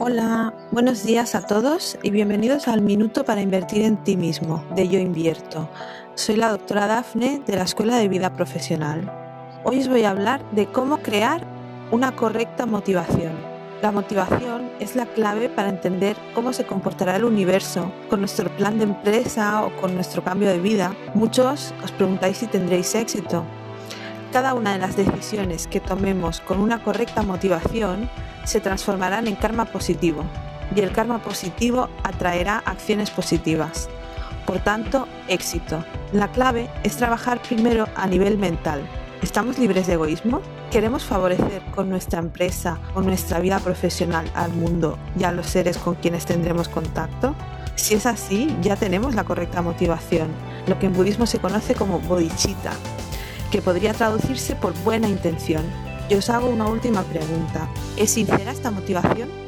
Hola, buenos días a todos y bienvenidos al Minuto para Invertir en Ti mismo de Yo Invierto. Soy la doctora Dafne de la Escuela de Vida Profesional. Hoy os voy a hablar de cómo crear una correcta motivación. La motivación es la clave para entender cómo se comportará el universo con nuestro plan de empresa o con nuestro cambio de vida. Muchos os preguntáis si tendréis éxito. Cada una de las decisiones que tomemos con una correcta motivación se transformarán en karma positivo y el karma positivo atraerá acciones positivas. Por tanto, éxito. La clave es trabajar primero a nivel mental. ¿Estamos libres de egoísmo? ¿Queremos favorecer con nuestra empresa o nuestra vida profesional al mundo y a los seres con quienes tendremos contacto? Si es así, ya tenemos la correcta motivación, lo que en budismo se conoce como bodhicitta, que podría traducirse por buena intención. Yo os hago una última pregunta. ¿Es sincera esta motivación?